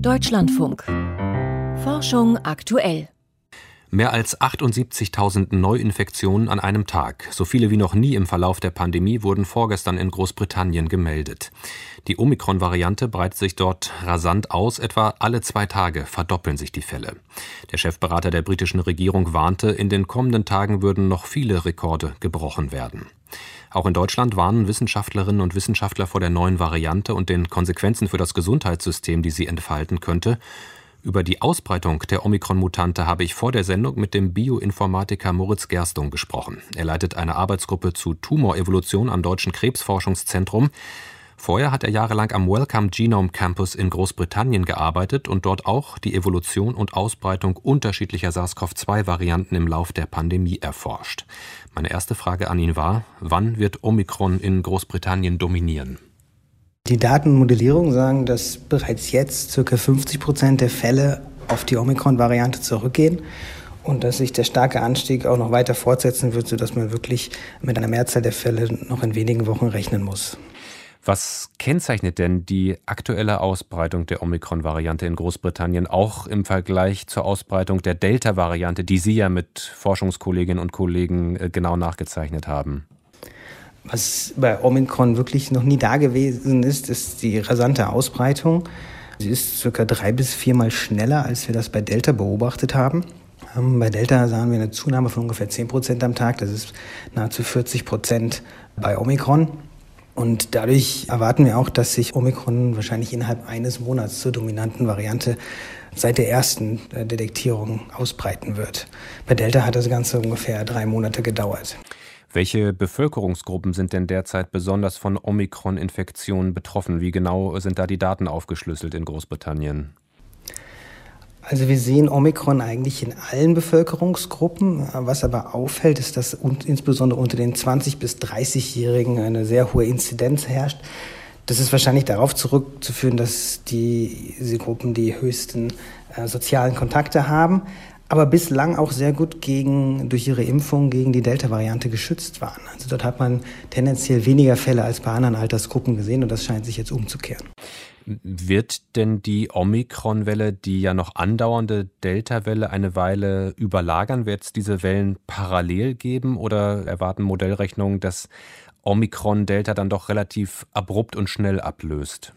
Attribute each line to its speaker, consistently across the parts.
Speaker 1: Deutschlandfunk. Forschung aktuell.
Speaker 2: Mehr als 78.000 Neuinfektionen an einem Tag, so viele wie noch nie im Verlauf der Pandemie, wurden vorgestern in Großbritannien gemeldet. Die Omikron-Variante breitet sich dort rasant aus, etwa alle zwei Tage verdoppeln sich die Fälle. Der Chefberater der britischen Regierung warnte, in den kommenden Tagen würden noch viele Rekorde gebrochen werden. Auch in Deutschland warnen Wissenschaftlerinnen und Wissenschaftler vor der neuen Variante und den Konsequenzen für das Gesundheitssystem, die sie entfalten könnte. Über die Ausbreitung der Omikron-Mutante habe ich vor der Sendung mit dem Bioinformatiker Moritz Gerstung gesprochen. Er leitet eine Arbeitsgruppe zu Tumorevolution am Deutschen Krebsforschungszentrum. Vorher hat er jahrelang am Wellcome Genome Campus in Großbritannien gearbeitet und dort auch die Evolution und Ausbreitung unterschiedlicher SARS-CoV-2-Varianten im Lauf der Pandemie erforscht. Meine erste Frage an ihn war, wann wird Omikron in Großbritannien dominieren?
Speaker 3: Die Datenmodellierung sagen, dass bereits jetzt ca. 50 Prozent der Fälle auf die Omikron-Variante zurückgehen und dass sich der starke Anstieg auch noch weiter fortsetzen wird, sodass man wirklich mit einer Mehrzahl der Fälle noch in wenigen Wochen rechnen muss.
Speaker 2: Was kennzeichnet denn die aktuelle Ausbreitung der Omikron-Variante in Großbritannien auch im Vergleich zur Ausbreitung der Delta-Variante, die Sie ja mit Forschungskolleginnen und Kollegen äh, genau nachgezeichnet haben?
Speaker 3: Was bei Omikron wirklich noch nie da gewesen ist, ist die rasante Ausbreitung. Sie ist circa drei bis viermal schneller, als wir das bei Delta beobachtet haben. Ähm, bei Delta sahen wir eine Zunahme von ungefähr 10 Prozent am Tag. Das ist nahezu 40 Prozent bei Omikron. Und dadurch erwarten wir auch, dass sich Omikron wahrscheinlich innerhalb eines Monats zur dominanten Variante seit der ersten äh, Detektierung ausbreiten wird. Bei Delta hat das Ganze ungefähr drei Monate gedauert.
Speaker 2: Welche Bevölkerungsgruppen sind denn derzeit besonders von Omikron-Infektionen betroffen? Wie genau sind da die Daten aufgeschlüsselt in Großbritannien?
Speaker 3: Also wir sehen Omikron eigentlich in allen Bevölkerungsgruppen. Was aber auffällt, ist, dass insbesondere unter den 20 bis 30-Jährigen eine sehr hohe Inzidenz herrscht. Das ist wahrscheinlich darauf zurückzuführen, dass die, diese Gruppen die höchsten äh, sozialen Kontakte haben aber bislang auch sehr gut gegen, durch ihre Impfung gegen die Delta-Variante geschützt waren. Also dort hat man tendenziell weniger Fälle als bei anderen Altersgruppen gesehen und das scheint sich jetzt umzukehren.
Speaker 2: Wird denn die Omikron-Welle, die ja noch andauernde Delta-Welle, eine Weile überlagern? Wird es diese Wellen parallel geben oder erwarten Modellrechnungen, dass Omikron Delta dann doch relativ abrupt und schnell ablöst?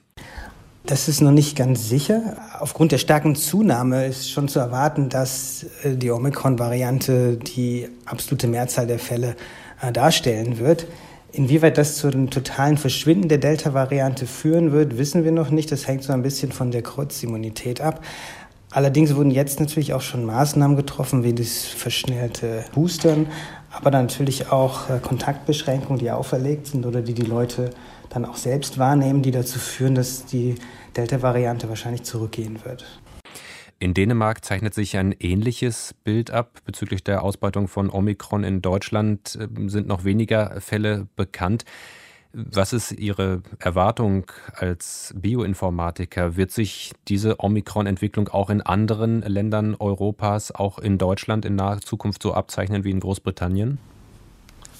Speaker 3: Das ist noch nicht ganz sicher. Aufgrund der starken Zunahme ist schon zu erwarten, dass äh, die Omikron-Variante die absolute Mehrzahl der Fälle äh, darstellen wird. Inwieweit das zu einem totalen Verschwinden der Delta-Variante führen wird, wissen wir noch nicht. Das hängt so ein bisschen von der Kreuzimmunität ab. Allerdings wurden jetzt natürlich auch schon Maßnahmen getroffen, wie das verschnellte Boostern, aber natürlich auch äh, Kontaktbeschränkungen, die auferlegt sind oder die die Leute dann auch selbst wahrnehmen, die dazu führen, dass die Delta-Variante wahrscheinlich zurückgehen wird.
Speaker 2: In Dänemark zeichnet sich ein ähnliches Bild ab. Bezüglich der Ausbreitung von Omikron in Deutschland ähm, sind noch weniger Fälle bekannt. Was ist Ihre Erwartung als Bioinformatiker? Wird sich diese Omikron-Entwicklung auch in anderen Ländern Europas, auch in Deutschland in naher Zukunft so abzeichnen wie in Großbritannien?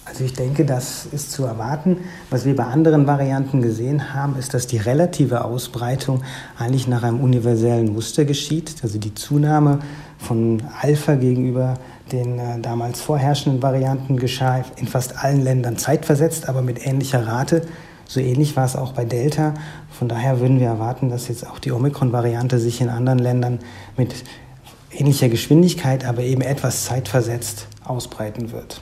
Speaker 3: Also ich denke, das ist zu erwarten. Was wir bei anderen Varianten gesehen haben, ist, dass die relative Ausbreitung eigentlich nach einem universellen Muster geschieht. Also die Zunahme von Alpha gegenüber den äh, damals vorherrschenden Varianten geschah in fast allen Ländern zeitversetzt, aber mit ähnlicher Rate. So ähnlich war es auch bei Delta. Von daher würden wir erwarten, dass jetzt auch die Omikron-Variante sich in anderen Ländern mit ähnlicher Geschwindigkeit, aber eben etwas zeitversetzt ausbreiten wird.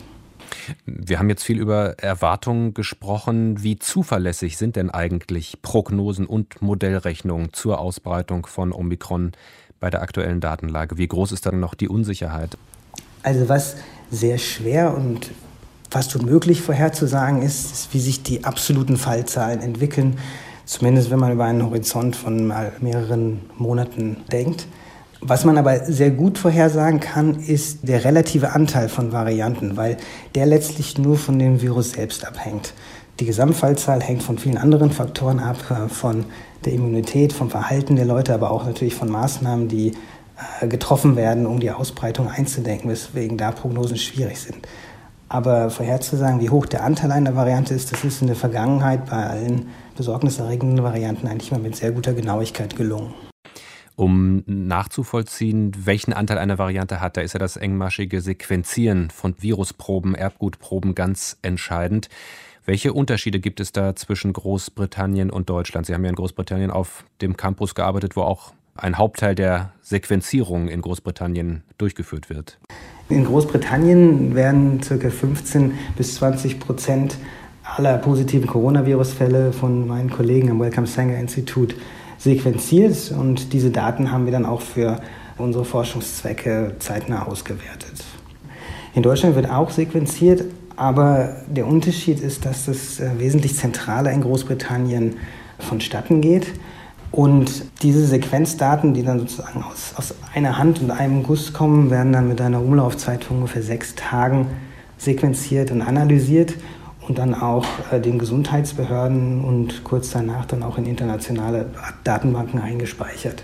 Speaker 2: Wir haben jetzt viel über Erwartungen gesprochen. Wie zuverlässig sind denn eigentlich Prognosen und Modellrechnungen zur Ausbreitung von Omikron bei der aktuellen Datenlage? Wie groß ist dann noch die Unsicherheit?
Speaker 3: Also was sehr schwer und fast unmöglich vorherzusagen ist, ist, wie sich die absoluten Fallzahlen entwickeln, zumindest wenn man über einen Horizont von mehreren Monaten denkt. Was man aber sehr gut vorhersagen kann, ist der relative Anteil von Varianten, weil der letztlich nur von dem Virus selbst abhängt. Die Gesamtfallzahl hängt von vielen anderen Faktoren ab, äh, von der Immunität, vom Verhalten der Leute, aber auch natürlich von Maßnahmen, die äh, getroffen werden, um die Ausbreitung einzudenken, weswegen da Prognosen schwierig sind. Aber vorherzusagen, wie hoch der Anteil einer Variante ist, das ist in der Vergangenheit bei allen besorgniserregenden Varianten eigentlich mal mit sehr guter Genauigkeit gelungen.
Speaker 2: Um nachzuvollziehen, welchen Anteil eine Variante hat, da ist ja das engmaschige Sequenzieren von Virusproben, Erbgutproben ganz entscheidend. Welche Unterschiede gibt es da zwischen Großbritannien und Deutschland? Sie haben ja in Großbritannien auf dem Campus gearbeitet, wo auch ein Hauptteil der Sequenzierung in Großbritannien durchgeführt wird.
Speaker 3: In Großbritannien werden ca. 15 bis 20 Prozent aller positiven Coronavirus-Fälle von meinen Kollegen am Wellcome Sanger Institut sequenziert und diese Daten haben wir dann auch für unsere Forschungszwecke zeitnah ausgewertet. In Deutschland wird auch sequenziert, aber der Unterschied ist, dass das äh, wesentlich zentraler in Großbritannien vonstatten geht. Und diese Sequenzdaten, die dann sozusagen aus, aus einer Hand und einem Guss kommen, werden dann mit einer Umlaufzeit von ungefähr sechs Tagen sequenziert und analysiert und dann auch äh, den Gesundheitsbehörden und kurz danach dann auch in internationale Datenbanken eingespeichert.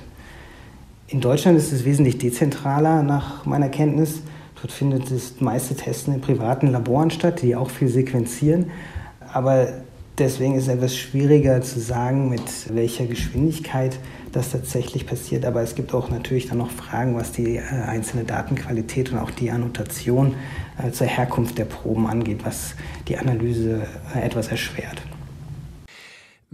Speaker 3: In Deutschland ist es wesentlich dezentraler nach meiner Kenntnis. Dort findet das meiste Testen in privaten Laboren statt, die auch viel sequenzieren. Aber deswegen ist es etwas schwieriger zu sagen, mit welcher Geschwindigkeit das tatsächlich passiert. Aber es gibt auch natürlich dann noch Fragen, was die äh, einzelne Datenqualität und auch die Annotation äh, zur Herkunft der Proben angeht, was die Analyse äh, etwas erschwert.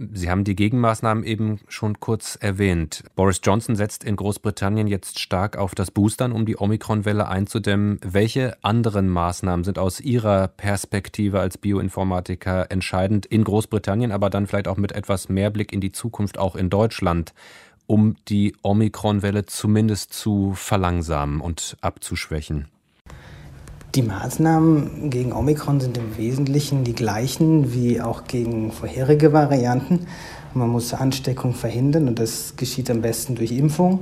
Speaker 2: Sie haben die Gegenmaßnahmen eben schon kurz erwähnt. Boris Johnson setzt in Großbritannien jetzt stark auf das Boostern, um die Omikron-Welle einzudämmen. Welche anderen Maßnahmen sind aus Ihrer Perspektive als Bioinformatiker entscheidend in Großbritannien, aber dann vielleicht auch mit etwas mehr Blick in die Zukunft auch in Deutschland, um die Omikron-Welle zumindest zu verlangsamen und abzuschwächen?
Speaker 3: Die Maßnahmen gegen Omikron sind im Wesentlichen die gleichen wie auch gegen vorherige Varianten. Man muss Ansteckung verhindern und das geschieht am besten durch Impfung.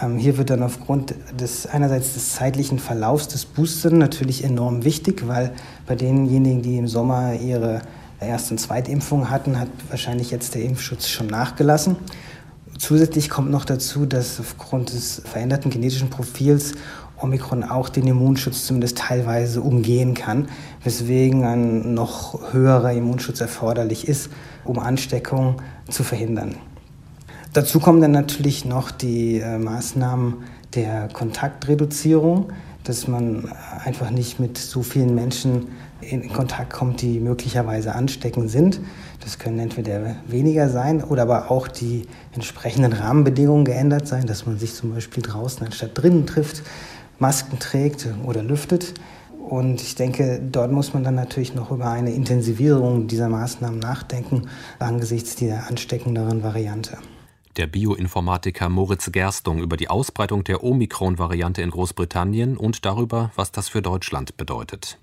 Speaker 3: Ähm, hier wird dann aufgrund des einerseits des zeitlichen Verlaufs des Boostern natürlich enorm wichtig, weil bei denjenigen, die im Sommer ihre Erst- und Zweitimpfung hatten, hat wahrscheinlich jetzt der Impfschutz schon nachgelassen. Zusätzlich kommt noch dazu, dass aufgrund des veränderten genetischen Profils Omikron auch den Immunschutz zumindest teilweise umgehen kann, weswegen ein noch höherer Immunschutz erforderlich ist, um Ansteckung zu verhindern. Dazu kommen dann natürlich noch die äh, Maßnahmen der Kontaktreduzierung, dass man einfach nicht mit so vielen Menschen in Kontakt kommt, die möglicherweise ansteckend sind. Das können entweder weniger sein oder aber auch die entsprechenden Rahmenbedingungen geändert sein, dass man sich zum Beispiel draußen anstatt drinnen trifft, Masken trägt oder lüftet. Und ich denke, dort muss man dann natürlich noch über eine Intensivierung dieser Maßnahmen nachdenken angesichts der ansteckenderen Variante.
Speaker 2: Der Bioinformatiker Moritz Gerstung über die Ausbreitung der Omikron-Variante in Großbritannien und darüber, was das für Deutschland bedeutet.